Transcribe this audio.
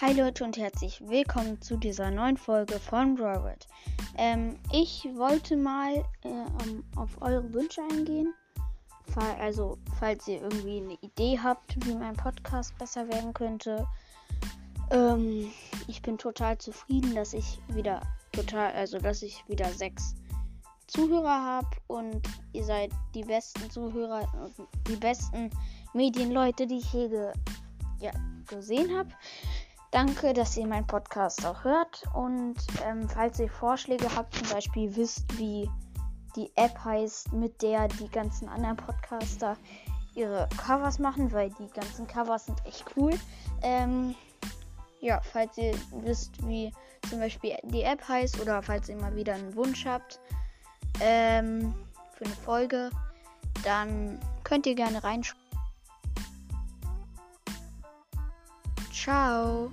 Hi Leute und herzlich willkommen zu dieser neuen Folge von Robert. Ähm, ich wollte mal äh, auf eure Wünsche eingehen. Fall, also, falls ihr irgendwie eine Idee habt, wie mein Podcast besser werden könnte. Ähm, ich bin total zufrieden, dass ich wieder total, also dass ich wieder sechs Zuhörer habe und ihr seid die besten Zuhörer, die besten Medienleute, die ich je ge ja, gesehen habe. Danke, dass ihr meinen Podcast auch hört. Und ähm, falls ihr Vorschläge habt, zum Beispiel wisst, wie die App heißt, mit der die ganzen anderen Podcaster ihre Covers machen, weil die ganzen Covers sind echt cool. Ähm, ja, falls ihr wisst, wie zum Beispiel die App heißt oder falls ihr mal wieder einen Wunsch habt ähm, für eine Folge, dann könnt ihr gerne reinschreiben. Ciao.